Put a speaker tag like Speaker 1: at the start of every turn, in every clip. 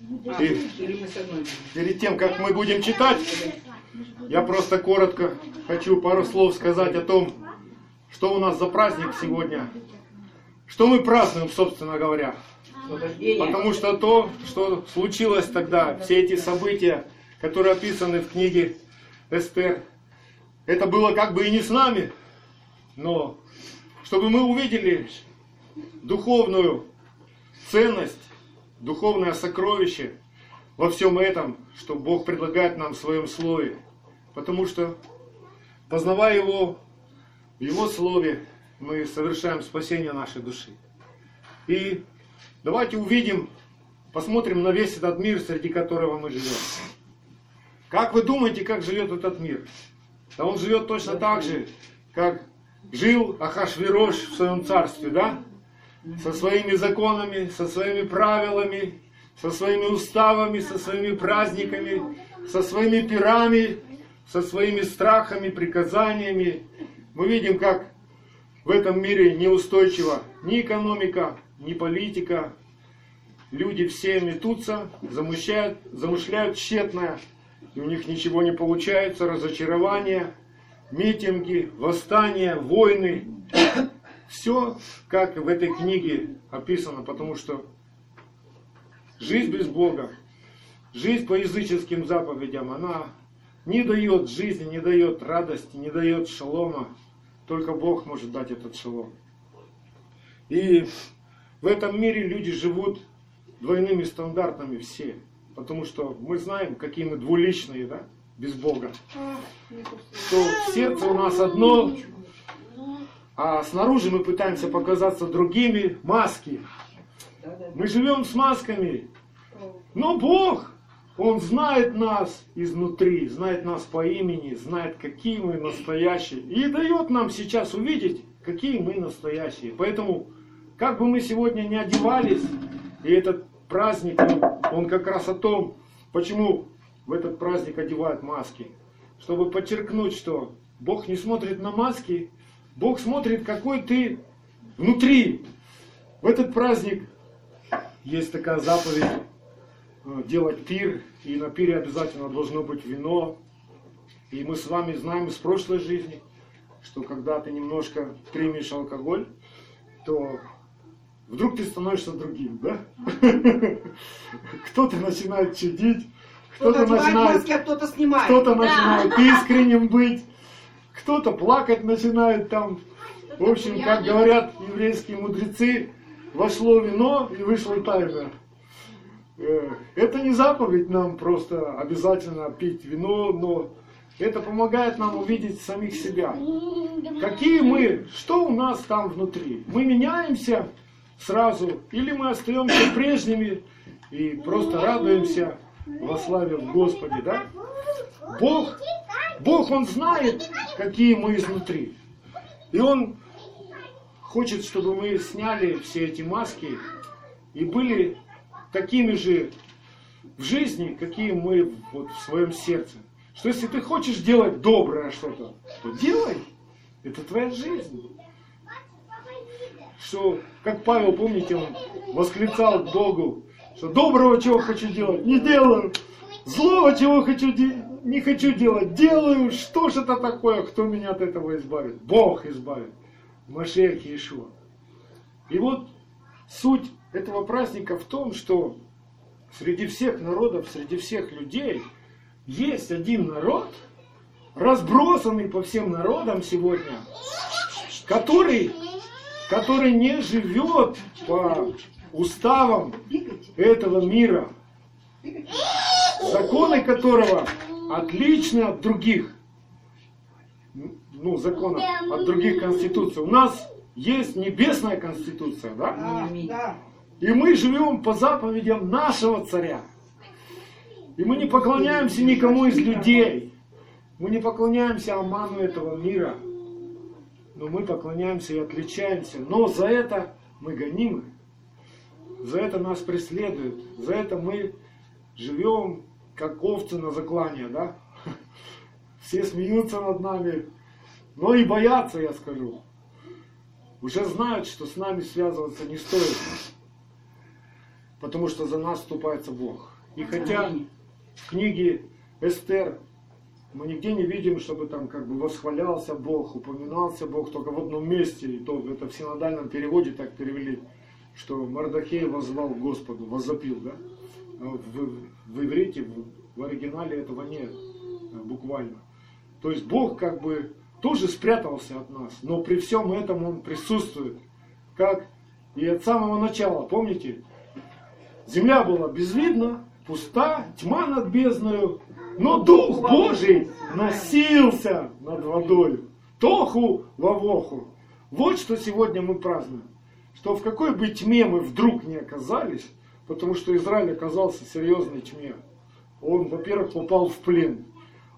Speaker 1: И перед тем, как мы будем читать, я просто коротко хочу пару слов сказать о том, что у нас за праздник сегодня. Что мы празднуем, собственно говоря. Потому что то, что случилось тогда, все эти события, которые описаны в книге Эстер, это было как бы и не с нами, но чтобы мы увидели духовную ценность, духовное сокровище во всем этом, что Бог предлагает нам в своем Слове. Потому что, познавая Его, в Его Слове, мы совершаем спасение нашей души. И давайте увидим, посмотрим на весь этот мир, среди которого мы живем. Как вы думаете, как живет этот мир? Да он живет точно так же, как жил Ахашвирош в своем царстве, да? Со своими законами, со своими правилами, со своими уставами, со своими праздниками, со своими пирами, со своими страхами, приказаниями. Мы видим, как в этом мире неустойчива ни экономика, ни политика. Люди все метутся, замышляют, замышляют тщетное, и у них ничего не получается, разочарование, митинги, восстания, войны. Все, как в этой книге описано, потому что жизнь без Бога, жизнь по языческим заповедям, она не дает жизни, не дает радости, не дает шалома. Только Бог может дать этот шалом. И в этом мире люди живут двойными стандартами все. Потому что мы знаем, какие мы двуличные, да, без Бога. Что сердце у нас одно, а снаружи мы пытаемся показаться другими, маски. Мы живем с масками. Но Бог, Он знает нас изнутри, знает нас по имени, знает, какие мы настоящие. И дает нам сейчас увидеть, какие мы настоящие. Поэтому, как бы мы сегодня не одевались, и этот праздник, он как раз о том, почему в этот праздник одевают маски. Чтобы подчеркнуть, что Бог не смотрит на маски, Бог смотрит, какой ты внутри. В этот праздник есть такая заповедь э, делать пир, и на пире обязательно должно быть вино. И мы с вами знаем из прошлой жизни, что когда ты немножко примешь алкоголь, то вдруг ты становишься другим, да? Кто-то начинает чудить, кто-то начинает, а кто-то снимает. Кто-то начинает искренним быть, кто-то плакать начинает там. В общем, как говорят еврейские мудрецы, вошло вино и вышло тайна. Э, это не заповедь нам просто обязательно пить вино, но это помогает нам увидеть самих себя. Какие мы, что у нас там внутри. Мы меняемся сразу, или мы остаемся прежними и просто радуемся во славе в Господе, да? Бог, Бог, Он знает, какие мы изнутри. И Он хочет, чтобы мы сняли все эти маски и были такими же в жизни, какие мы вот в своем сердце. Что если ты хочешь делать доброе что-то, то делай. Это твоя жизнь что, как Павел, помните, он восклицал Богу, что доброго чего хочу делать, не делаю, злого чего хочу не хочу делать, делаю, что же это такое, кто меня от этого избавит? Бог избавит. Машех Иешуа. И вот суть этого праздника в том, что среди всех народов, среди всех людей есть один народ, разбросанный по всем народам сегодня, который который не живет по уставам этого мира, законы которого отличны от других, ну, законов, от других конституций. У нас есть небесная конституция, да? И мы живем по заповедям нашего царя. И мы не поклоняемся никому из людей. Мы не поклоняемся Аману этого мира но мы поклоняемся и отличаемся. Но за это мы гонимы, за это нас преследуют, за это мы живем как овцы на заклане, да? Все смеются над нами, но и боятся, я скажу. Уже знают, что с нами связываться не стоит. потому что за нас вступается Бог. И хотя в книге Эстер мы нигде не видим, чтобы там как бы восхвалялся Бог, упоминался Бог только в одном месте, и то это в синодальном переводе так перевели, что Мардахей возвал к Господу, возопил, да? А в, в иврите, в, в оригинале этого нет, э, буквально. То есть Бог как бы тоже спрятался от нас, но при всем этом Он присутствует, как и от самого начала, помните? Земля была безвидна, пуста, тьма над бездною, но Дух Божий носился над водой. Тоху вовоху. Вот что сегодня мы празднуем. Что в какой бы тьме мы вдруг не оказались, потому что Израиль оказался серьезной тьме. Он, во-первых, попал в плен.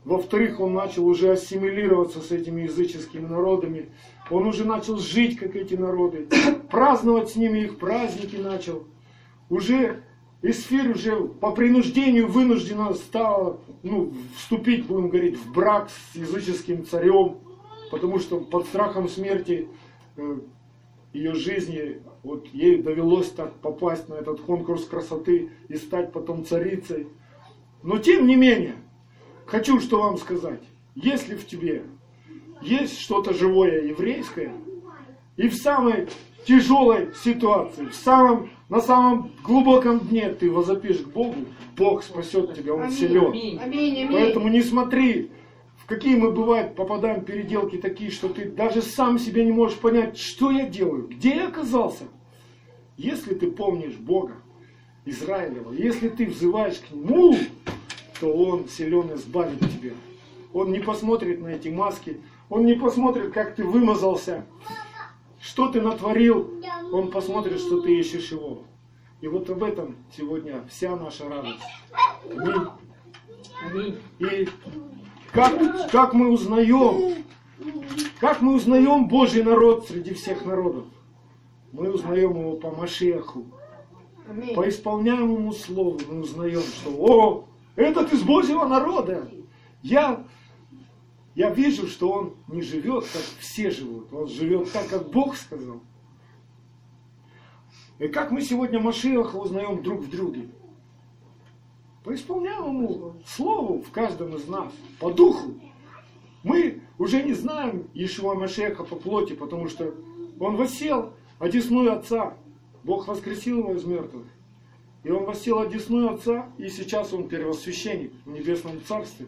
Speaker 1: Во-вторых, он начал уже ассимилироваться с этими языческими народами. Он уже начал жить, как эти народы. Праздновать с ними их праздники начал. Уже Исфирь уже по принуждению вынуждена стала ну, вступить, будем говорить, в брак с языческим царем, потому что под страхом смерти э, ее жизни вот ей довелось так попасть на этот конкурс красоты и стать потом царицей. Но тем не менее, хочу что вам сказать, если в тебе есть что-то живое еврейское, и в самой тяжелой ситуации, в самом на самом глубоком дне ты возопишь к Богу, Бог спасет тебя, Он силен. Поэтому не смотри, какие мы бывают попадаем переделки такие, что ты даже сам себе не можешь понять, что я делаю, где я оказался. Если ты помнишь Бога, Израилева, если ты взываешь к Нему, то Он силен избавит тебя. Он не посмотрит на эти маски, Он не посмотрит, как ты вымазался, что ты натворил, Он посмотрит, что ты ищешь Его. И вот об этом сегодня вся наша радость. Аминь. Аминь. И как, как мы узнаем, как мы узнаем Божий народ среди всех народов? Мы узнаем его по Машеху. По исполняемому слову мы узнаем, что о, этот из Божьего народа. Я я вижу, что он не живет, как все живут. Он живет так, как Бог сказал. И как мы сегодня Машиаха узнаем друг в друге? По исполняемому слову в каждом из нас, по духу. Мы уже не знаем Ишуа Машеха по плоти, потому что он восел одесную Отца. Бог воскресил его из мертвых. И он восел одесную Отца, и сейчас он первосвященник в Небесном Царстве.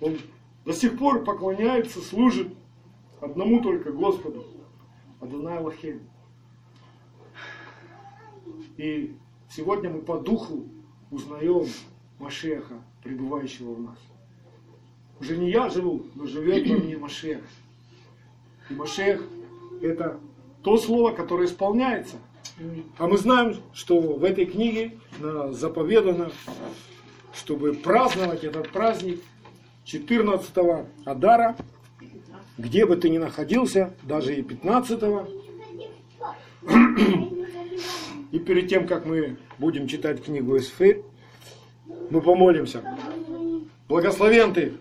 Speaker 1: Он до сих пор поклоняется, служит одному только Господу, Адонай Лахем. И сегодня мы по духу узнаем Машеха, пребывающего в нас. Уже не я живу, но живет во мне Машех. И Машех – это то слово, которое исполняется. А мы знаем, что в этой книге заповедано, чтобы праздновать этот праздник – 14 Адара, где бы ты ни находился, даже и 15 -го. И перед тем, как мы будем читать книгу Эсфирь, мы помолимся. Благословен ты,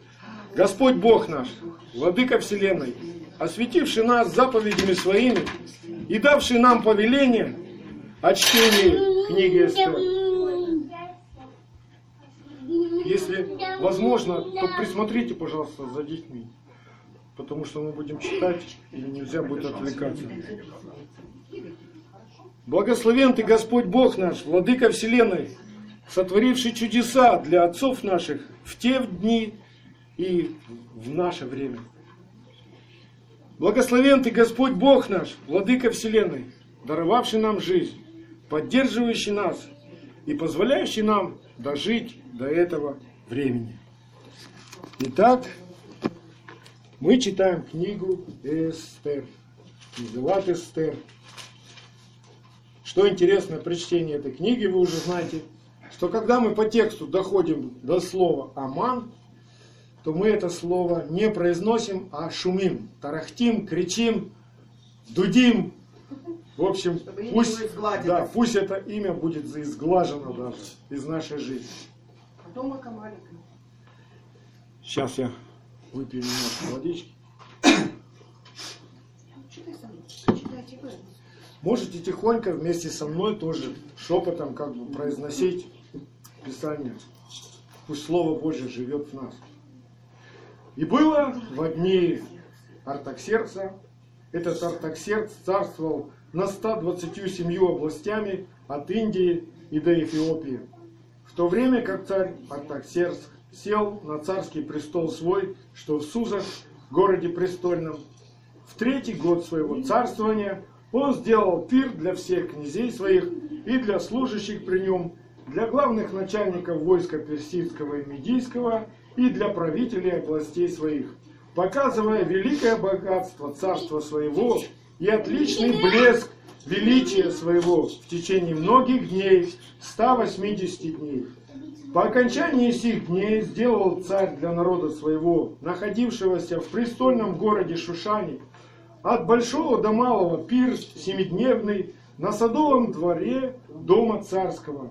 Speaker 1: Господь Бог наш, Владыка Вселенной, осветивший нас заповедями своими и давший нам повеление о чтении книги Эстер. Если возможно, то присмотрите, пожалуйста, за детьми. Потому что мы будем читать, и нельзя будет отвлекаться. Благословен Ты, Господь Бог наш, Владыка Вселенной, сотворивший чудеса для отцов наших в те дни и в наше время. Благословен Ты, Господь Бог наш, Владыка Вселенной, даровавший нам жизнь, поддерживающий нас и позволяющий нам дожить до этого времени. Итак, мы читаем книгу Эстер. Называт Эстер. Что интересно при чтении этой книги, вы уже знаете, что когда мы по тексту доходим до слова «аман», то мы это слово не произносим, а шумим, тарахтим, кричим, дудим. В общем, пусть, да, пусть это имя будет изглажено даже из нашей жизни. Дома комарика. Сейчас я выпью немножко водички. Можете тихонько вместе со мной тоже шепотом как бы произносить Писание. Пусть Слово Божье живет в нас. И было в дни Артаксеркса, этот Артаксеркс царствовал на 127 областями от Индии и до Эфиопии. В то время как царь Артаксеркс сел на царский престол свой, что в Сузах, городе престольном, в третий год своего царствования он сделал пир для всех князей своих и для служащих при нем, для главных начальников войска персидского и медийского и для правителей областей своих, показывая великое богатство царства своего и отличный блеск величия своего в течение многих дней, 180 дней. По окончании сих дней сделал царь для народа своего, находившегося в престольном городе Шушане, от большого до малого пир семидневный на садовом дворе дома царского.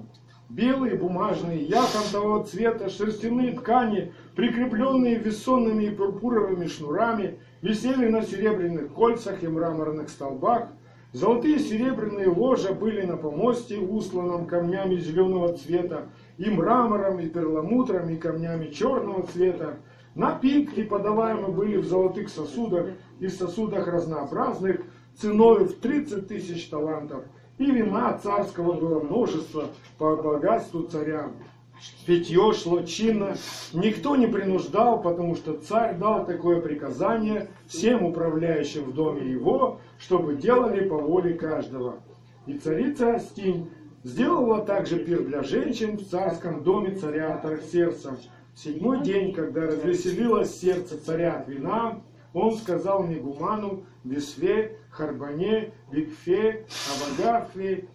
Speaker 1: Белые бумажные, яхонтового цвета шерстяные ткани, прикрепленные весонными и пурпуровыми шнурами, висели на серебряных кольцах и мраморных столбах. Золотые серебряные ложа были на помосте, усланном камнями зеленого цвета, и мрамором, и перламутром, и камнями черного цвета. Напитки подаваемы были в золотых сосудах и сосудах разнообразных, ценой в 30 тысяч талантов. И вина царского было множество по богатству царя. Питье шло чинно, никто не принуждал, потому что царь дал такое приказание всем управляющим в доме его, чтобы делали по воле каждого. И царица Астинь сделала также пир для женщин в царском доме царя Тарксерса. В седьмой день, когда развеселилось сердце царя от вина, он сказал Мегуману, Весве, Харбане, Викфе, Авагафе,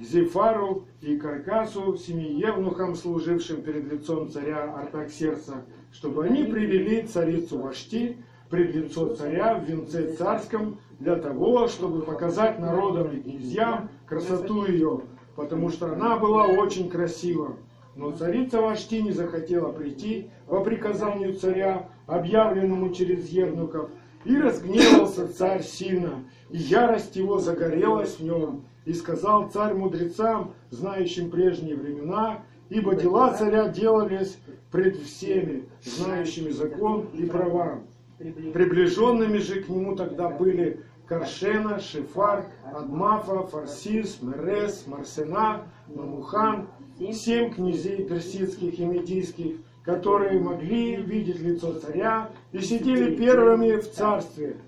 Speaker 1: Зефару и Каркасу, семи евнухам, служившим перед лицом царя Артаксерса, чтобы они привели царицу Вашти пред лицо царя в венце царском для того, чтобы показать народам и князьям красоту ее, потому что она была очень красива. Но царица Вашти не захотела прийти по приказанию царя, объявленному через евнуков, и разгневался царь сильно, и ярость его загорелась в нем, и сказал царь мудрецам, знающим прежние времена, ибо дела царя делались пред всеми, знающими закон и права. Приближенными же к нему тогда были Каршена, Шефар, Адмафа, Фарсис, Мерес, Марсена, Мамухан, семь князей персидских и медийских, которые могли видеть лицо царя и сидели первыми в царстве.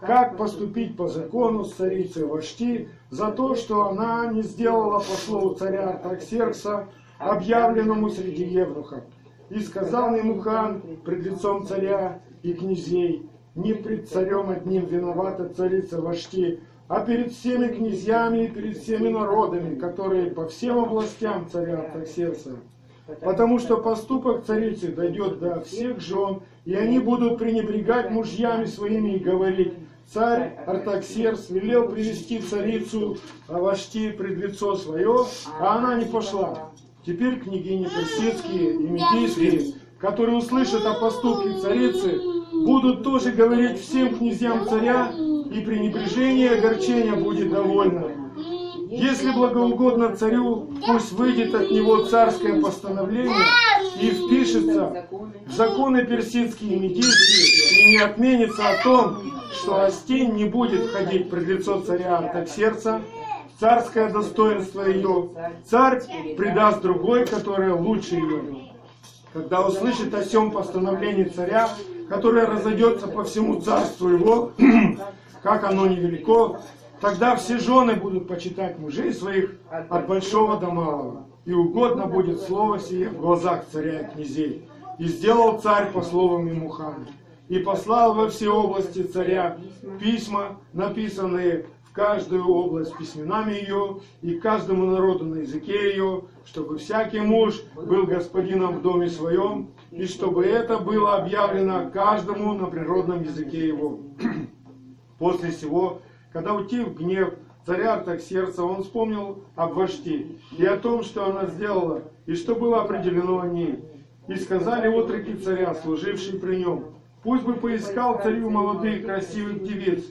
Speaker 1: Как поступить по закону с царицей Вашти за то, что она не сделала по слову царя Артаксеркса, объявленному среди евнухов. И сказал ему хан пред лицом царя и князей, не пред царем одним виновата царица Вашти, а перед всеми князьями и перед всеми народами, которые по всем областям царя Артаксеркса потому что поступок царицы дойдет до всех жен, и они будут пренебрегать мужьями своими и говорить, царь Артаксерс велел привести царицу Авашти пред лицо свое, а она не пошла. Теперь княгини персидские и медийские, которые услышат о поступке царицы, будут тоже говорить всем князьям царя, и пренебрежение и огорчение будет довольно. Если благоугодно царю, пусть выйдет от него царское постановление и впишется в законы персидские и медийские, и не отменится о том, что Астин не будет входить пред лицо царя Артаксерца, царское достоинство ее, царь предаст другой, которая лучше ее. Когда услышит о сем постановлении царя, которое разойдется по всему царству его, как оно невелико, Тогда все жены будут почитать мужей своих от большого до малого. И угодно будет слово сие в глазах царя и князей. И сделал царь по словам ему хана. И послал во все области царя письма, написанные в каждую область письменами ее и каждому народу на языке ее, чтобы всякий муж был господином в доме своем, и чтобы это было объявлено каждому на природном языке его. После всего когда утих гнев царя Артаксерца, он вспомнил об Вашти и о том, что она сделала, и что было определено о ней. И сказали отроки царя, служившие при нем, пусть бы поискал царю молодых красивых девиц,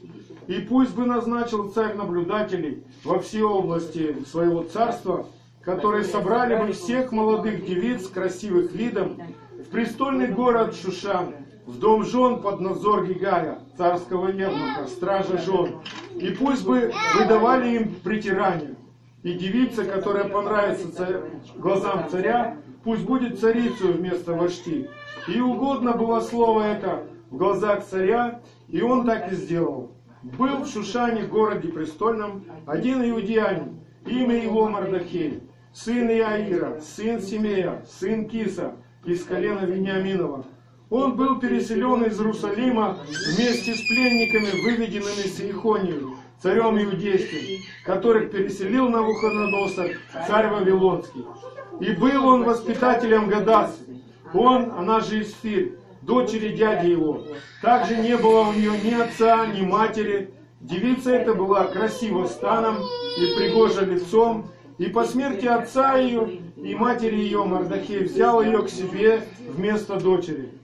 Speaker 1: И пусть бы назначил царь наблюдателей во все области своего царства, которые собрали бы всех молодых девиц красивых видом в престольный город Шушан, в дом жен под надзор Гигая, царского евнуха, стража жен. И пусть бы выдавали им притирание. И девица, которая понравится царь, глазам царя, пусть будет царицей вместо вожди. И угодно было слово это в глазах царя, и он так и сделал. Был в Шушане, городе престольном, один иудеянин, имя его Мардахей, сын Иаира, сын Симея, сын Киса, из колена Вениаминова. Он был переселен из Иерусалима вместе с пленниками, выведенными с Иехонию, царем иудейским, которых переселил на Навуходоносор, царь Вавилонский. И был он воспитателем Гадасы. Он, она же Исфирь, дочери дяди его. Также не было у нее ни отца, ни матери. Девица эта была красива станом и пригожа лицом. И по смерти отца ее и матери ее Мардахей взял ее к себе вместо дочери.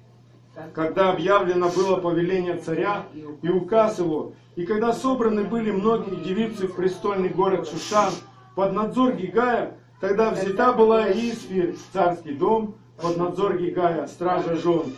Speaker 1: Когда объявлено было повеление царя и указ его, и когда собраны были многие девицы в престольный город Шушан под надзор Гигая, тогда взята была Исфир, царский дом, под надзор Гигая, стража жен.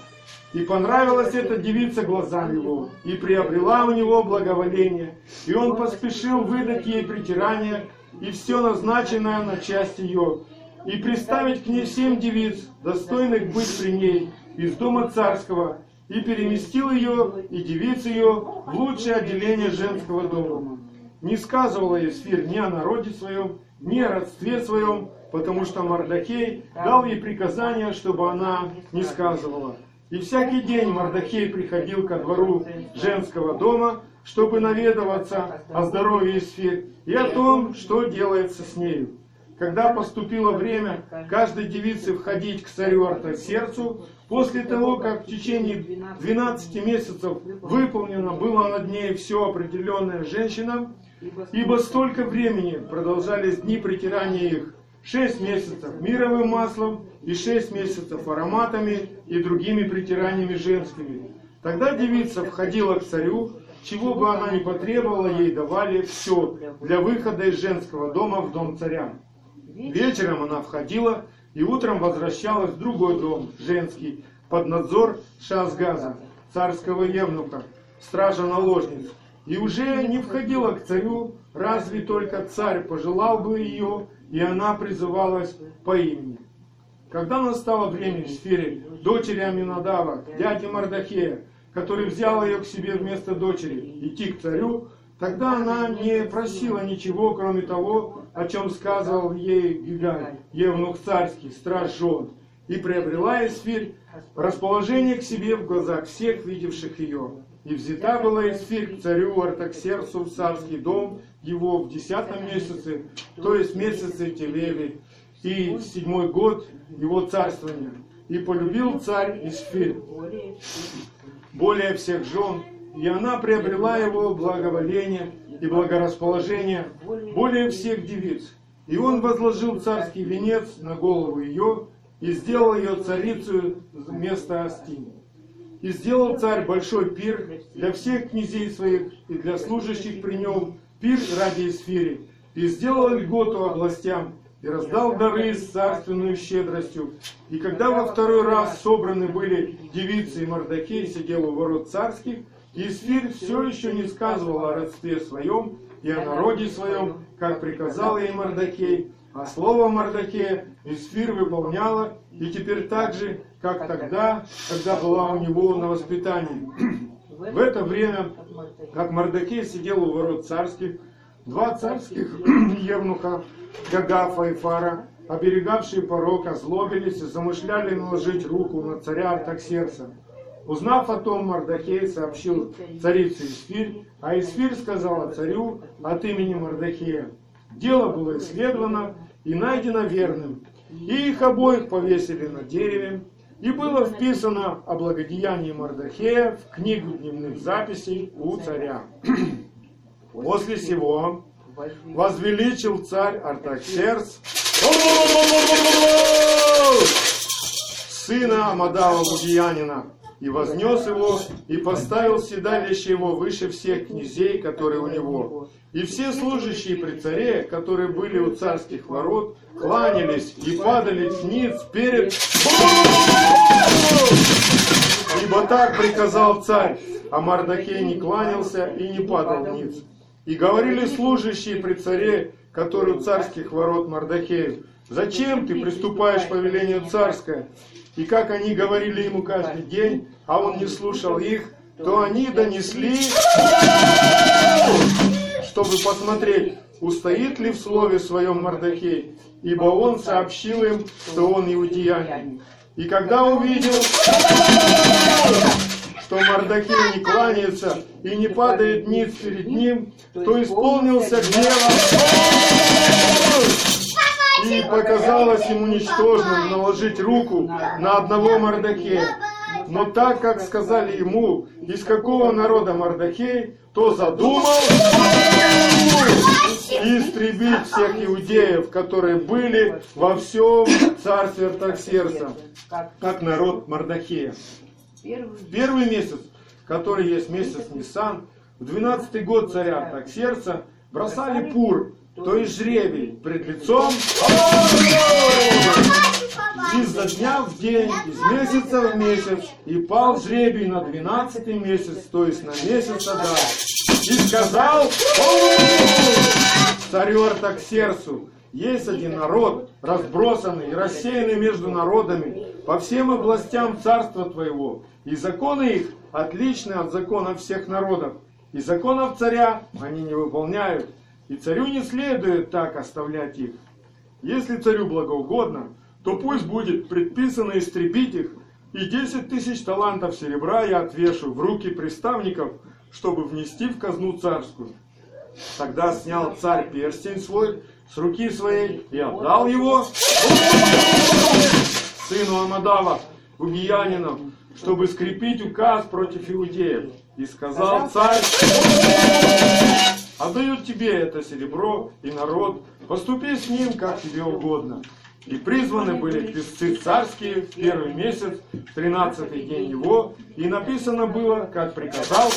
Speaker 1: И понравилась эта девица глазам его, и приобрела у него благоволение, и он поспешил выдать ей притирание и все назначенное на часть ее, и приставить к ней семь девиц, достойных быть при ней, из дома царского, и переместил ее и девиц ее в лучшее отделение женского дома. Не сказывала Есфир ни о народе своем, ни о родстве своем, потому что Мардахей дал ей приказание, чтобы она не сказывала. И всякий день Мардахей приходил ко двору женского дома, чтобы наведываться о здоровье Исфир и о том, что делается с нею. Когда поступило время каждой девице входить к царю Артаксерцу, после того, как в течение 12 месяцев выполнено было над ней все определенное женщинам, ибо столько времени продолжались дни притирания их, шесть месяцев мировым маслом и шесть месяцев ароматами и другими притираниями женскими. Тогда девица входила к царю, чего бы она ни потребовала, ей давали все для выхода из женского дома в дом царя. Вечером она входила и утром возвращалась в другой дом, женский, под надзор Шазгаза, царского евнуха, стража наложниц. И уже не входила к царю, разве только царь пожелал бы ее и она призывалась по имени. Когда настало время в сфере дочери Аминадава, дяди Мардахея, который взял ее к себе вместо дочери, идти к царю, тогда она не просила ничего, кроме того, о чем сказал ей Гигай, евнух царский, страж жен, и приобрела Эсфирь расположение к себе в глазах всех, видевших ее. И взята была Эсфирь к царю Артаксерсу в царский дом, его в десятом месяце, то есть месяце Телеви, и седьмой год его царствования. И полюбил царь Исфир более всех жен, и она приобрела его благоволение и благорасположение более всех девиц. И он возложил царский венец на голову ее и сделал ее царицей вместо Астини. И сделал царь большой пир для всех князей своих и для служащих при нем, пир ради Исфири, и сделал льготу областям, и раздал дары с царственную щедростью. И когда во второй раз собраны были девицы и Мордахей, сидел у ворот царских, Исфирь все еще не сказывал о родстве своем и о народе своем, как приказал ей Мордахей, а слово Мордахея Исфир выполняла, и теперь так же, как тогда, когда была у него на воспитании. В это время, как Мордекей сидел у ворот царских, два царских евнуха, Гагафа и Фара, оберегавшие порог, озлобились и замышляли наложить руку на царя Артаксерса. Узнав о том, Мардахей сообщил царице Исфирь, а Исфирь сказала царю от имени Мардахея. Дело было исследовано и найдено верным, и их обоих повесили на дереве, и было вписано о благодеянии Мардахея в книгу дневных записей у царя. После сего возвеличил царь Артаксерс сына Амадава Будиянина, и вознес его, и поставил седалище его выше всех князей, которые у него. И все служащие при царе, которые были у царских ворот, кланялись и падали ниц перед Ибо так приказал царь, а Мардахей не кланялся и не падал ниц. И говорили служащие при царе, которые у царских ворот Мардахею, «Зачем ты приступаешь по велению царское?» И как они говорили ему каждый день, а он не слушал их, то они донесли, чтобы посмотреть, устоит ли в слове своем Мардахей, ибо он сообщил им, что он иудеянин. И когда увидел, что Мардахей не кланяется и не падает ниц перед ним, то исполнился гневом и показалось ему ничтожным наложить руку на одного Мардахея. Но так как сказали ему, из какого народа Мардахей, то задумал истребить всех иудеев, которые были во всем царстве Артаксерса, как народ Мардахея. Первый месяц, который есть месяц Нисан, в двенадцатый год царя Артаксерса, бросали пур, то есть жребий пред лицом изо дня в день, из месяца в месяц, и пал жребий на двенадцатый месяц, то есть на месяц Адар. И сказал царю Артаксерсу, есть один народ, разбросанный и рассеянный между народами по всем областям царства твоего, и законы их отличны от законов всех народов, и законов царя они не выполняют, и царю не следует так оставлять их. Если царю благоугодно, то пусть будет предписано истребить их, и десять тысяч талантов серебра я отвешу в руки приставников, чтобы внести в казну царскую. Тогда снял царь перстень свой с руки своей и отдал его сыну Амадава, Угиянину, чтобы скрепить указ против иудеев. И сказал царь, отдают тебе это серебро и народ, поступи с ним, как тебе угодно. И призваны были песцы царские в первый месяц, тринадцатый день его, и написано было, как приказал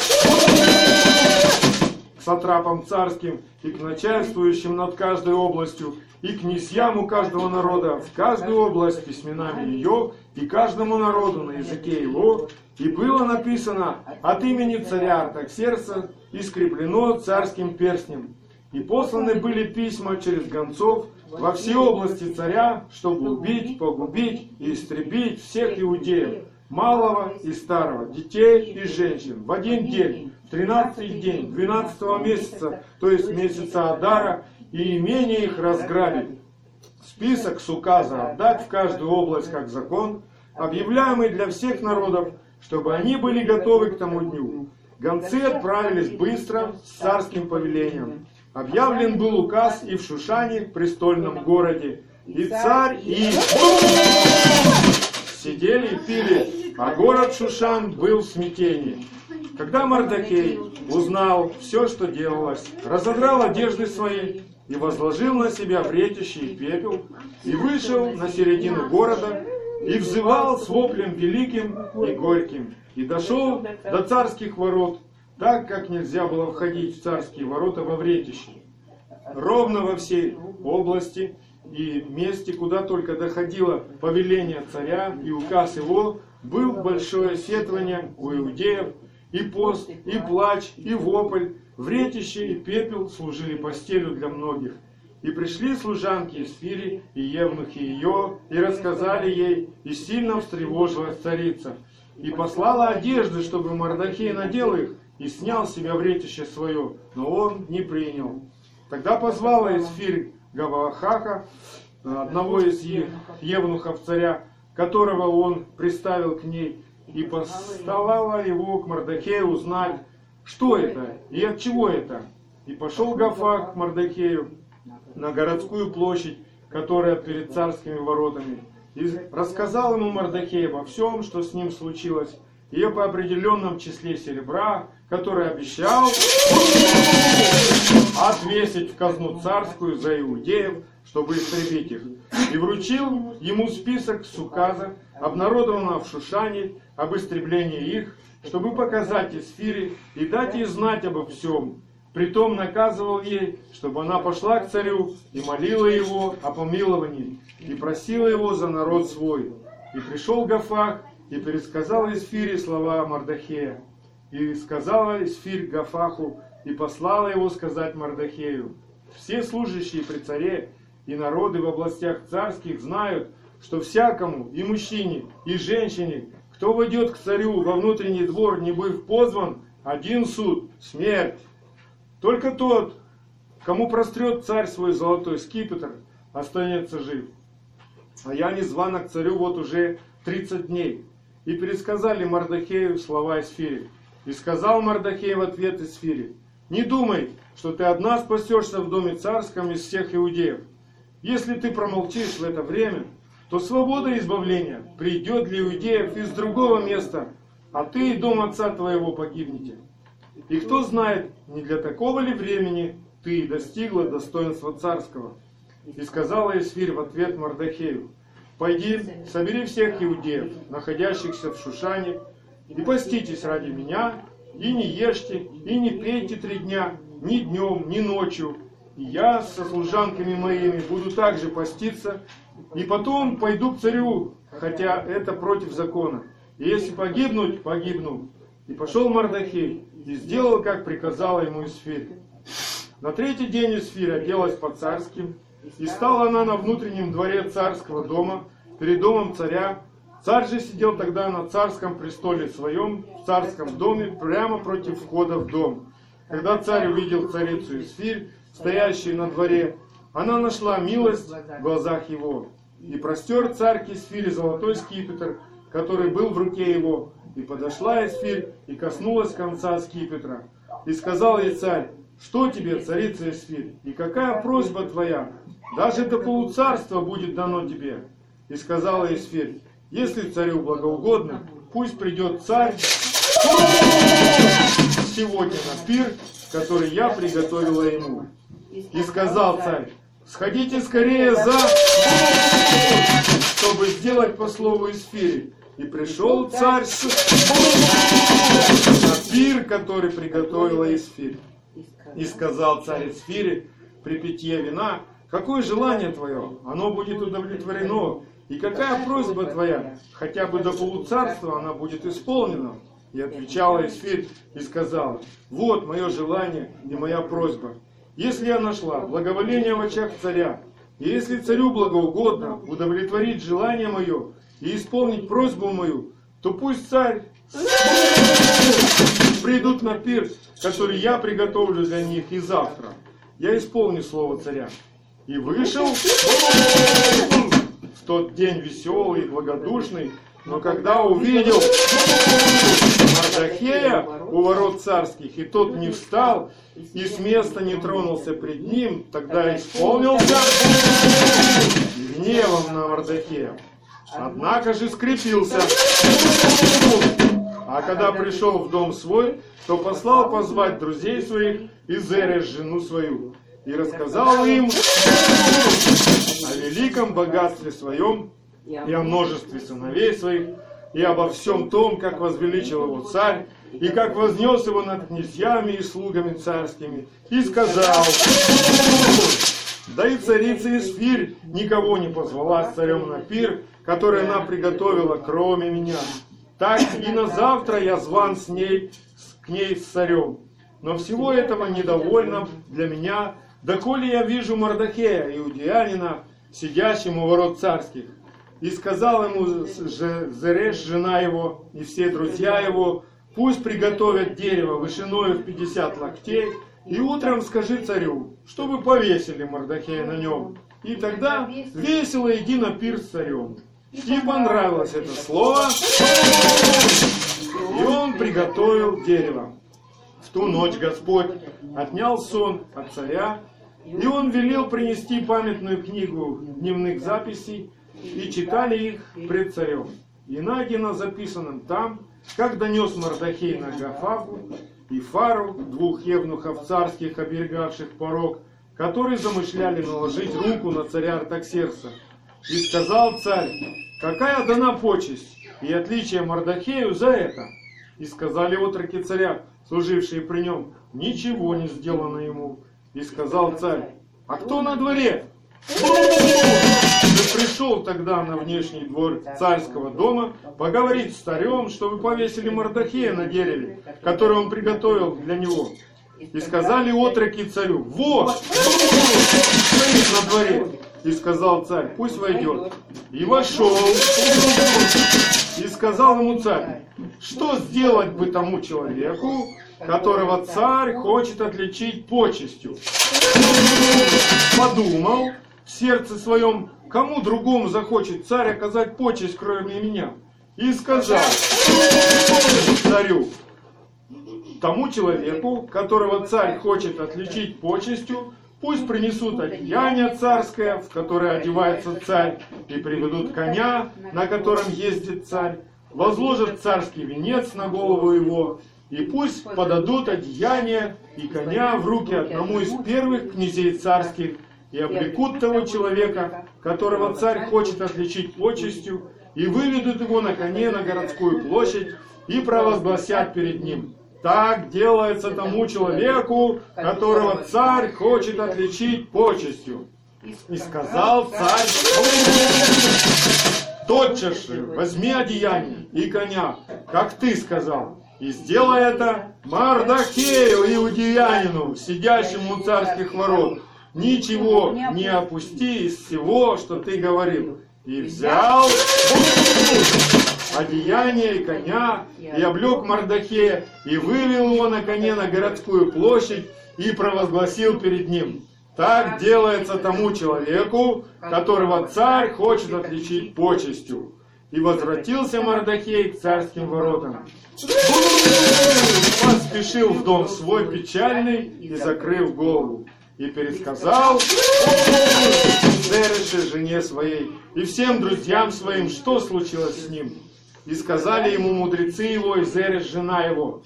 Speaker 1: к сатрапам царским и к начальствующим над каждой областью, и князьям у каждого народа в каждую область письменами ее, и каждому народу на языке его, и было написано от имени царя Артаксерса и скреплено царским перстнем. И посланы были письма через гонцов во все области царя, чтобы убить, погубить и истребить всех иудеев, малого и старого, детей и женщин, в один день, в тринадцатый день, двенадцатого месяца, то есть месяца Адара, и имение их разграбить. Список с указа отдать в каждую область как закон, объявляемый для всех народов, чтобы они были готовы к тому дню. Гонцы отправились быстро с царским повелением. Объявлен был указ и в Шушане, престольном городе. И царь, и сидели и пили, а город Шушан был в смятении. Когда Мардакей узнал все, что делалось, разодрал одежды свои и возложил на себя вретящий пепел, и вышел на середину города, и взывал с воплем великим и горьким, и дошел до царских ворот, так как нельзя было входить в царские ворота во вретище. Ровно во всей области и месте, куда только доходило повеление царя и указ его, был большое сетование у иудеев, и пост, и плач, и вопль, вретище и пепел служили постелью для многих. И пришли служанки из Фири и евнухи ее, и рассказали ей, и сильно встревожилась царица. И послала одежды, чтобы Мардахей надел их, и снял с себя вретище свое, но он не принял. Тогда позвала из Фирь Гавахаха, одного из евнухов царя, которого он приставил к ней, и поставала его к Мардахею узнать, что это и от чего это. И пошел Гафак к Мардахею на городскую площадь, которая перед царскими воротами, и рассказал ему Мардахей обо всем, что с ним случилось, и по определенном числе серебра, который обещал отвесить в казну царскую за иудеев чтобы истребить их, и вручил ему список с указа, обнародованного в Шушане, об истреблении их, чтобы показать Исфире и дать ей знать обо всем. Притом наказывал ей, чтобы она пошла к царю и молила его о помиловании, и просила его за народ свой. И пришел Гафах и пересказал Исфире слова Мардахея. И сказала Исфирь Гафаху, и послала его сказать Мардахею. Все служащие при царе и народы в областях царских знают, что всякому, и мужчине, и женщине, кто войдет к царю во внутренний двор, не быв позван, один суд – смерть. Только тот, кому прострет царь свой золотой скипетр, останется жив. А я не звана к царю вот уже 30 дней. И пересказали Мардахею слова Исфири. И сказал Мардахей в ответ Исфири, не думай, что ты одна спасешься в доме царском из всех иудеев. Если ты промолчишь в это время, то свобода избавления придет для иудеев из другого места, а ты и дом отца твоего погибнете. И кто знает, не для такого ли времени ты достигла достоинства царского? И сказала Исфирь в ответ Мардахею, пойди, собери всех иудеев, находящихся в Шушане, и поститесь ради меня, и не ешьте, и не пейте три дня, ни днем, ни ночью. И я со служанками моими буду также поститься, и потом пойду к царю, хотя это против закона. И если погибнуть, погибну. И пошел Мардахей, и сделал, как приказала ему Исфирь. На третий день Исфирь оделась по-царски, и стала она на внутреннем дворе царского дома, перед домом царя. Царь же сидел тогда на царском престоле своем, в царском доме, прямо против входа в дом. Когда царь увидел царицу Исфирь, стоящую на дворе, она нашла милость в глазах его. И простер царь к Исфире золотой скипетр, который был в руке его, и подошла Исфирь и коснулась конца скипетра. И сказал ей царь, что тебе, царица Исфирь, и какая просьба твоя? Даже до полуцарства будет дано тебе. И сказала Исфирь, если царю благоугодно, пусть придет царь сегодня на пир, который я приготовила ему. И сказал царь, сходите скорее за, чтобы сделать по слову Исфири. И пришел царь с... на пир, который приготовила Исфирь. И сказал царь Исфире при питье вина, какое желание твое, оно будет удовлетворено. И какая просьба твоя, хотя бы до полуцарства она будет исполнена. И отвечала Исфирь и сказала, вот мое желание и моя просьба. Если я нашла благоволение в очах царя, и если царю благоугодно удовлетворить желание мое и исполнить просьбу мою, то пусть царь придут на пир, который я приготовлю для них и завтра. Я исполню слово царя. И вышел в тот день веселый, благодушный, но когда увидел Мардахея у ворот царских, и тот не встал, и с места не тронулся пред ним, тогда исполнился гневом на Мардахея. Однако же скрепился. А когда пришел в дом свой, то послал позвать друзей своих и Зереш, жену свою, и рассказал им о великом богатстве своем и о множестве сыновей своих, и обо всем том, как возвеличил его царь, и как вознес его над князьями и слугами царскими, и сказал, да и царица Исфирь никого не позвала с царем на пир, который она приготовила, кроме меня. Так и на завтра я зван с ней, к ней с царем. Но всего этого недовольно для меня, доколе я вижу Мардахея, иудеянина, сидящим у ворот царских. И сказал ему Зереш, жена его, и все друзья его, пусть приготовят дерево вышиною в 50 локтей, и утром скажи царю, чтобы повесили Мордахея на нем. И тогда весело иди на пир с царем. И понравилось это слово, и он приготовил дерево. В ту ночь Господь отнял сон от царя, и он велел принести памятную книгу дневных записей, и читали их пред царем. И найдено записанным там, как донес Мордахей на Гафафу и Фару, двух евнухов царских, оберегавших порог, которые замышляли наложить руку на царя Артаксерса. И сказал царь, какая дана почесть и отличие Мардахею за это? И сказали отроки царя, служившие при нем, ничего не сделано ему. И сказал царь, а кто на дворе? Ты пришел тогда на внешний двор царского дома поговорить с царем, что вы повесили Мардахея на дереве, которое он приготовил для него. И сказали отроки царю, вот, стоит на дворе. И сказал царь, пусть войдет. И вошел. И сказал ему царь, что сделать бы тому человеку, которого царь хочет отличить почестью. Подумал в сердце своем, кому другому захочет царь оказать почесть, кроме меня. И сказал царю, тому человеку, которого царь хочет отличить почестью, пусть принесут одеяние царское, в которое одевается царь, и приведут коня, на котором ездит царь, возложат царский венец на голову его, и пусть подадут одеяние и коня в руки одному из первых князей царских, и облекут того человека, которого царь хочет. отличить почестью, и выведут его на коне на городскую площадь, и провозгласят перед ним. Так делается тому человеку, которого царь хочет отличить почестью. И сказал царь, тотчас же возьми одеяние и коня, как ты сказал, и сделай это Мардахею, иудеянину, сидящему у царских ворот. Ничего не опусти из всего, что ты говорил. И взял одеяние и коня, и облег Мардахея, и вывел его на коне на городскую площадь, и провозгласил перед ним. Так делается тому человеку, которого царь хочет отличить почестью. И возвратился Мардахей к царским воротам. Поспешил в дом свой печальный и закрыв голову. И пересказал Зереше жене своей и всем друзьям своим, что случилось с ним. И сказали ему мудрецы его и Зереш жена его,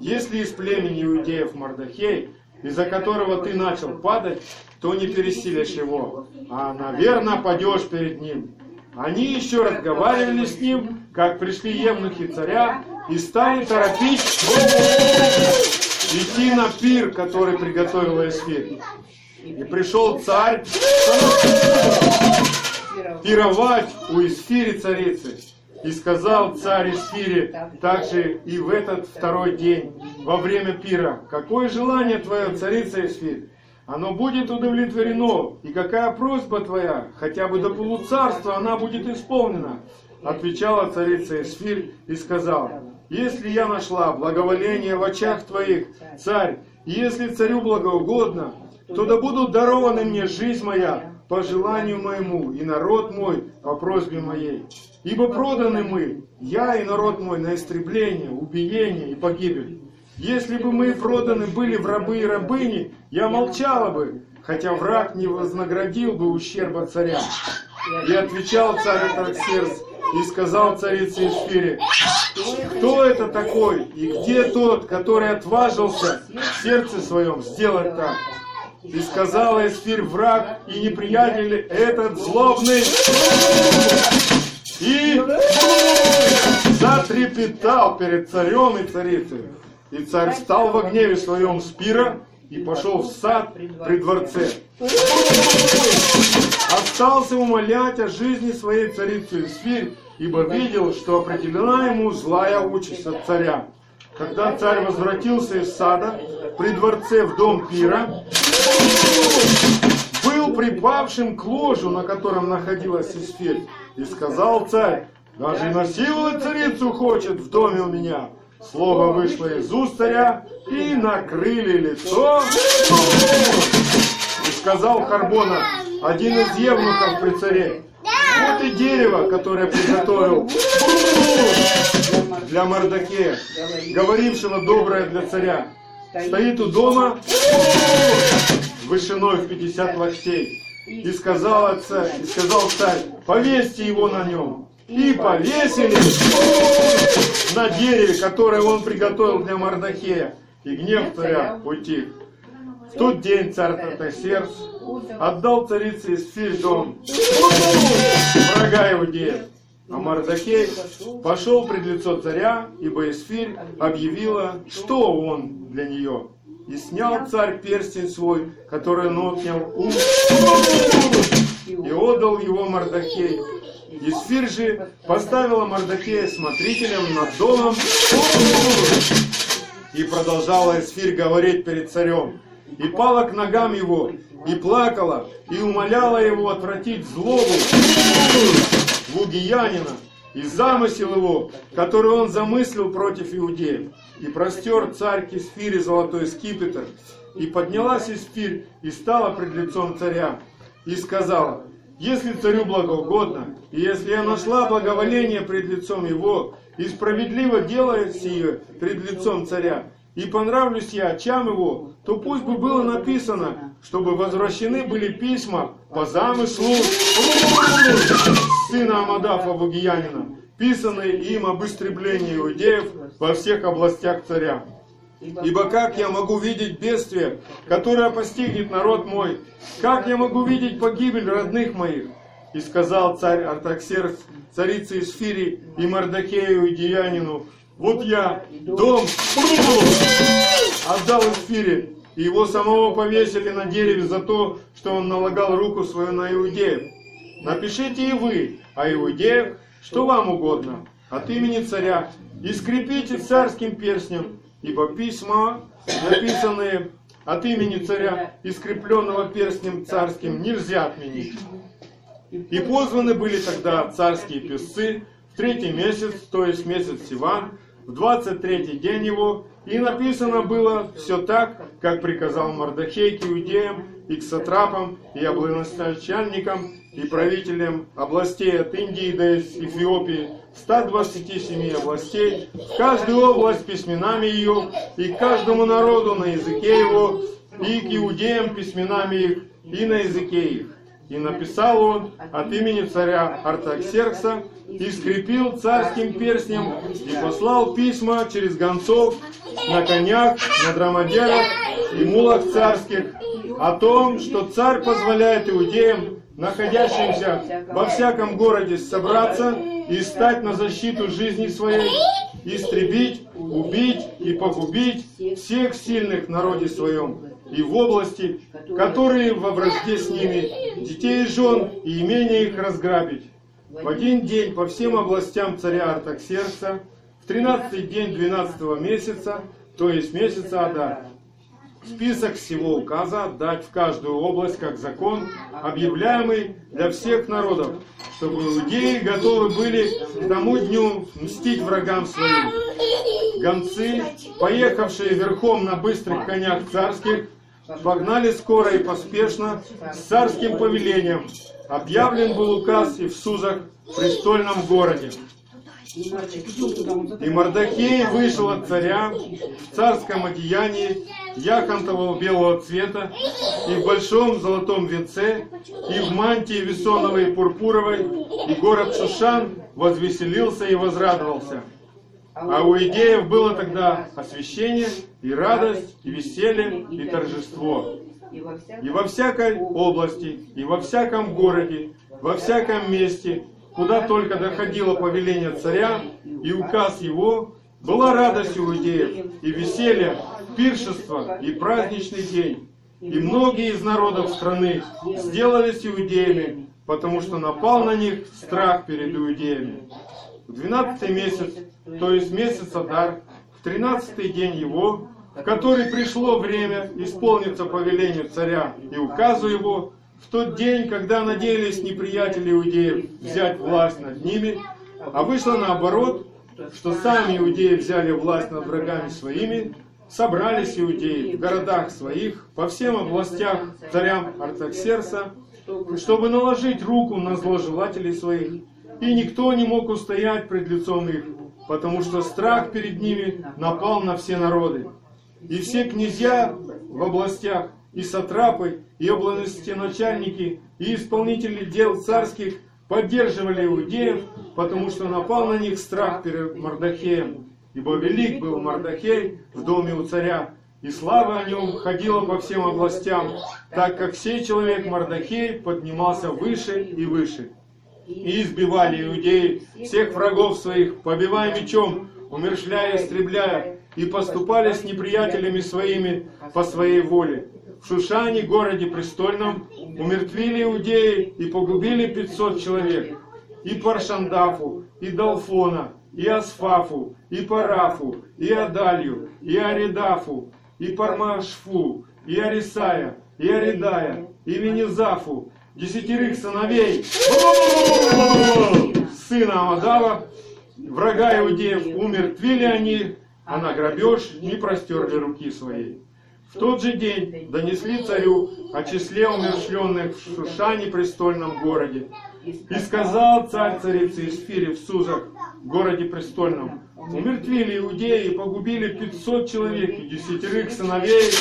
Speaker 1: если из племени иудеев Мардахей, из-за которого ты начал падать, то не пересилишь его, а, наверное, падешь перед ним. Они еще разговаривали с ним, как пришли евнухи царя, и стали торопить идти на пир, который приготовила Эсфир. И пришел царь пировать у Исфири царицы. И сказал царь Исфире также и в этот второй день, во время пира, какое желание твое, царица Исфирь? Оно будет удовлетворено, и какая просьба твоя, хотя бы до полуцарства, она будет исполнена. Отвечала царица Эсфирь и сказала, если я нашла благоволение в очах твоих, царь, и если царю благоугодно, то да будут дарованы мне жизнь моя по желанию моему, и народ мой по просьбе моей. Ибо проданы мы, я и народ мой, на истребление, убиение и погибель. Если бы мы проданы были в рабы и рабыни, я молчала бы, хотя враг не вознаградил бы ущерба царя. И отвечал царь Атарксерс, и сказал царице Ишфире, кто это такой, и где тот, который отважился в сердце своем сделать так? И сказала Эсфирь, враг и неприятель этот злобный. И затрепетал перед царем и царицей. И царь встал во гневе своем с пира и пошел в сад при дворце. Остался умолять о жизни своей царицы Исфирь, ибо видел, что определена ему злая участь от царя. Когда царь возвратился из сада при дворце в дом пира, был припавшим к ложу, на котором находилась Исфирь, и сказал царь, даже насиловать царицу хочет в доме у меня. Слово вышло из уст царя, и накрыли лицо. И сказал Харбона, один из евнухов при царе, вот и дерево, которое приготовил для Мардакея, говорившего доброе для царя. Стоит у дома вышиной в 50 локтей. И сказал, отца, и сказал царь, повесьте его на нем. И повесили на дереве, которое он приготовил для Мардахея. И гнев царя утих. В тот день царь Артаксеркс отдал царице Эсфирь дом врага Иудеев. А Мардакей пошел пред лицо царя, ибо Эсфирь объявила, что он для нее. И снял царь перстень свой, который он отнял у и отдал его Мардакей. Исфир же поставила Мардакея смотрителем над домом и продолжала Исфир говорить перед царем. И пала к ногам его, и плакала, и умоляла его отвратить злобу Вугиянина и замысел его, который он замыслил против иудеев. И простер царь к золотой скипетр, и поднялась Исфирь и стала пред лицом царя, и сказала, если царю благоугодно, и если я нашла благоволение пред лицом его, и справедливо делает сие пред лицом царя, и понравлюсь я очам его, то пусть бы было написано, чтобы возвращены были письма по замыслу сына Амадафа Вагиянина, писанные им об истреблении иудеев во всех областях царя. Ибо как я могу видеть бедствие, которое постигнет народ мой? Как я могу видеть погибель родных моих? И сказал царь Артаксеркс, царице Исфири и Мардакею и Деянину, вот я дом отдал Исфире, и его самого повесили на дереве за то, что он налагал руку свою на иудеев. Напишите и вы о иудеях, что вам угодно, от имени царя, и скрепите царским перстнем, ибо письма, написанные от имени царя и скрепленного перстнем царским, нельзя отменить. И позваны были тогда царские писцы в третий месяц, то есть месяц Сиван, в двадцать третий день его, и написано было все так, как приказал Мардахей к иудеям и к сатрапам и областначальникам и правителям областей от Индии до Эфиопии, 127 областей, в каждую область письменами ее, и каждому народу на языке его, и к иудеям письменами их, и на языке их. И написал он от имени царя Артаксеркса, и скрепил царским перстнем, и послал письма через гонцов на конях, на драмадерах и мулах царских, о том, что царь позволяет иудеям, находящимся во всяком городе, собраться и стать на защиту жизни своей, истребить, убить и погубить всех сильных в народе своем, и в области, которые во вражде с ними, детей и жен, и имения их разграбить. В один день по всем областям царя Артаксеркса, в тринадцатый день двенадцатого месяца, то есть месяца Адар, список всего указа отдать в каждую область как закон, объявляемый для всех народов, чтобы иудеи готовы были к тому дню мстить врагам своим. Гонцы, поехавшие верхом на быстрых конях царских, погнали скоро и поспешно с царским повелением. Объявлен был указ и в Сузах, престольном городе. И Мардахей вышел от царя в царском одеянии яхонтового белого цвета и в большом золотом венце, и в мантии весоновой и пурпуровой, и город Шушан возвеселился и возрадовался. А у идеев было тогда освящение, и радость, и веселье, и торжество. И во всякой области, и во всяком городе, во всяком месте, куда только доходило повеление царя и указ его, была радость иудеев и веселье, пиршество и праздничный день. И многие из народов страны сделались иудеями, потому что напал на них страх перед иудеями. В двенадцатый месяц, то есть месяц Адар, в тринадцатый день его, в который пришло время исполниться повелению царя и указу его, в тот день, когда надеялись неприятели иудеев взять власть над ними, а вышло наоборот, что сами иудеи взяли власть над врагами своими, собрались иудеи в городах своих, по всем областях царям Артаксерса, чтобы наложить руку на зложелателей своих, и никто не мог устоять пред лицом их, потому что страх перед ними напал на все народы. И все князья в областях и сатрапы, и начальники, и исполнители дел царских поддерживали иудеев, потому что напал на них страх перед Мардахеем. Ибо велик был Мардахей в доме у царя, и слава о нем ходила по всем областям, так как сей человек Мардахей поднимался выше и выше. И избивали иудеи всех врагов своих, побивая мечом, умершляя истребляя, и поступали с неприятелями своими по своей воле. В Шушане, городе престольном, умертвили иудеи и погубили 500 человек. И Паршандафу, и Далфона, и Асфафу, и Парафу, и Адалью, и Аридафу, и Пармашфу, и Арисая, и Аридая, и Венезафу, десятерых сыновей, сына Амадава, врага иудеев, умертвили они, а на грабеж не простерли руки своей. В тот же день донесли царю о числе умершленных в Шушане престольном городе. И сказал царь царицы Исфире в Сузах, городе престольном, умертвили иудеи и погубили 500 человек и десятерых сыновей.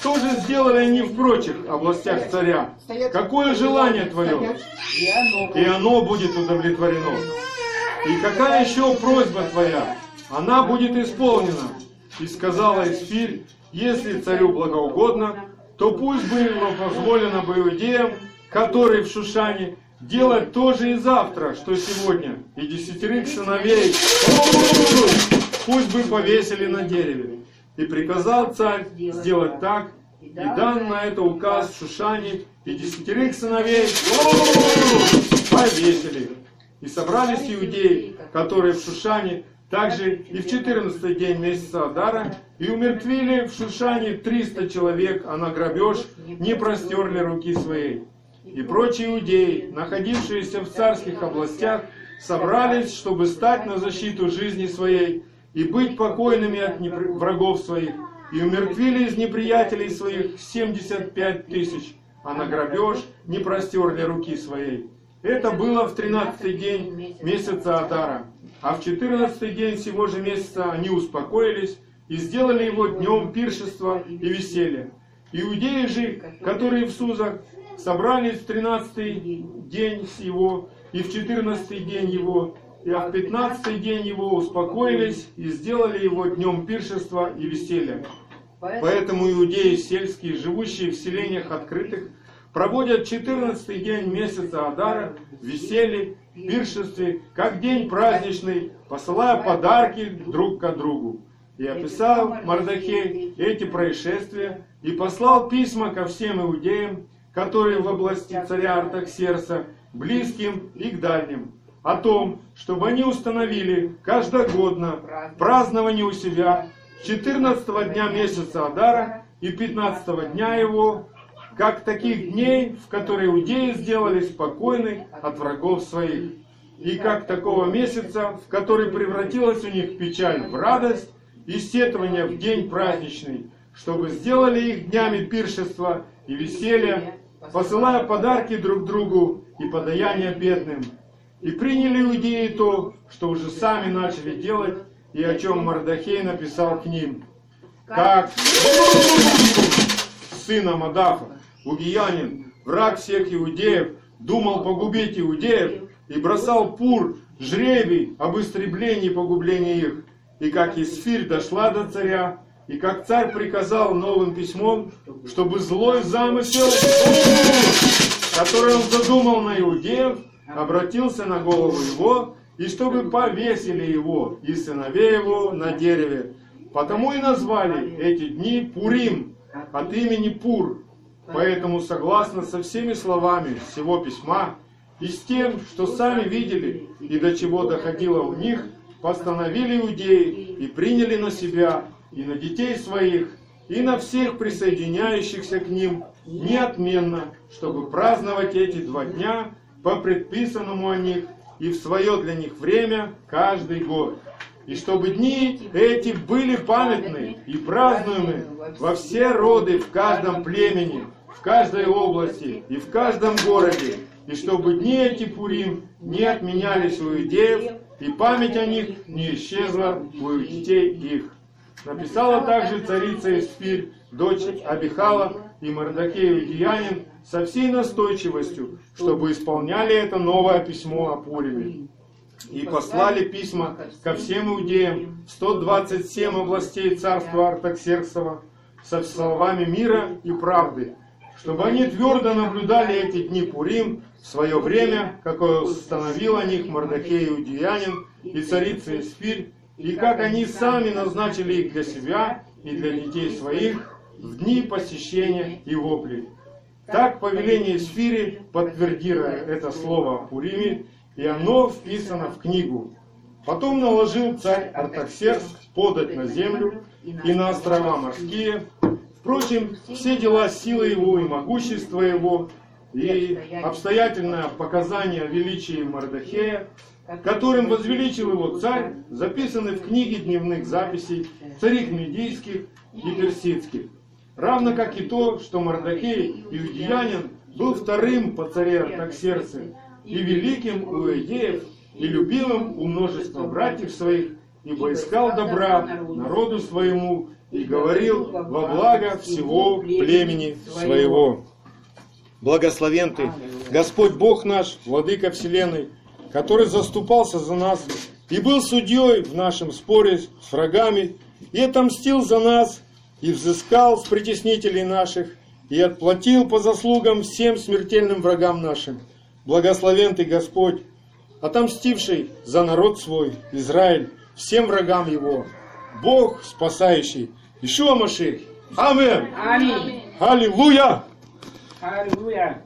Speaker 1: Что же сделали они в прочих областях царя? Какое желание твое? И оно будет удовлетворено. И какая еще просьба твоя? Она будет исполнена. И сказала Исфирь, если царю благоугодно, то пусть было позволено бы иудеям, которые в Шушане, делать то же и завтра, что сегодня, и десятерых сыновей пусть бы повесили на дереве. И приказал царь сделать так, и дан на это указ в Шушане, и десятерых сыновей повесили. И собрались иудеи, которые в Шушане, также и в 14 день месяца Адара, и умертвили в Шушане 300 человек, а на грабеж не простерли руки своей. И прочие иудеи, находившиеся в царских областях, собрались, чтобы стать на защиту жизни своей и быть покойными от врагов своих, и умертвили из неприятелей своих 75 тысяч, а на грабеж не простерли руки своей. Это было в 13 день месяца Адара. А в 14 день сего же месяца они успокоились и сделали его днем пиршества и веселья. Иудеи же, которые в Сузах, собрались в 13 день его и в 14 день его, и в 15 день его успокоились и сделали его днем пиршества и веселья. Поэтому иудеи сельские, живущие в селениях открытых, проводят 14 день месяца Адара в веселье, пиршестве, как день праздничный, посылая подарки друг к другу. И описал Мардахей эти происшествия и послал письма ко всем иудеям, которые в области царя Артаксерса, близким и к дальним, о том, чтобы они установили каждогодно празднование у себя 14 дня месяца Адара и 15 дня его, как таких дней, в которые иудеи сделали спокойны от врагов своих, и как такого месяца, в который превратилась у них печаль в радость и сетование в день праздничный, чтобы сделали их днями пиршества и веселья, посылая подарки друг другу и подаяния бедным. И приняли иудеи то, что уже сами начали делать, и о чем Мардахей написал к ним. Как сына Мадафа, угиянин, враг всех иудеев, думал погубить иудеев и бросал пур, жребий об истреблении и погублении их. И как Исфирь дошла до царя, и как царь приказал новым письмом, чтобы злой замысел, который он задумал на иудеев, обратился на голову его, и чтобы повесили его и сыновей его на дереве. Потому и назвали эти дни Пурим, от имени Пур. Поэтому, согласно со всеми словами всего письма, и с тем, что сами видели и до чего доходило у них, постановили иудеи и приняли на себя и на детей своих, и на всех присоединяющихся к ним неотменно, чтобы праздновать эти два дня по предписанному о них и в свое для них время каждый год. И чтобы дни эти были памятны и празднуемы во все роды, в каждом племени, в каждой области и в каждом городе, и чтобы дни эти Пурим не отменялись у иудеев, и память о них не исчезла у детей их. Написала также царица Эсфирь, дочь Абихала и Мардакей Удиянин со всей настойчивостью, чтобы исполняли это новое письмо о Пуриме. и послали письма ко всем иудеям, 127 областей царства Артаксерксова, со словами мира и правды, чтобы они твердо наблюдали эти дни Пурим в свое время, какое установил о них Мордахей Иудеянин и царица Эсфирь, и как они сами назначили их для себя и для детей своих в дни посещения и воплей. Так повеление Эсфири подтвердило это слово Пуриме, и оно вписано в книгу. Потом наложил царь Артаксеркс подать на землю и на острова морские. Впрочем, все дела силы его и могущества его, и обстоятельное показание о величии Мардахея, которым возвеличил его царь, записаны в книге дневных записей царих медийских и персидских. Равно как и то, что Мардахей, иудеянин, был вторым по царе Артаксерце и великим у иудеев, и любимым у множества братьев своих, ибо искал добра народу своему и говорил во благо всего племени своего. Благословен Ты, Господь Бог наш, Владыка Вселенной, который заступался за нас и был судьей в нашем споре с врагами, и отомстил за нас, и взыскал с притеснителей наших, и отплатил по заслугам всем смертельным врагам нашим. Благословен Ты, Господь, отомстивший за народ свой, Израиль, всем врагам его. Бог, спасающий, Ишуа Маших. Амин.
Speaker 2: Аминь.
Speaker 1: Аллилуйя.
Speaker 2: Аллилуйя.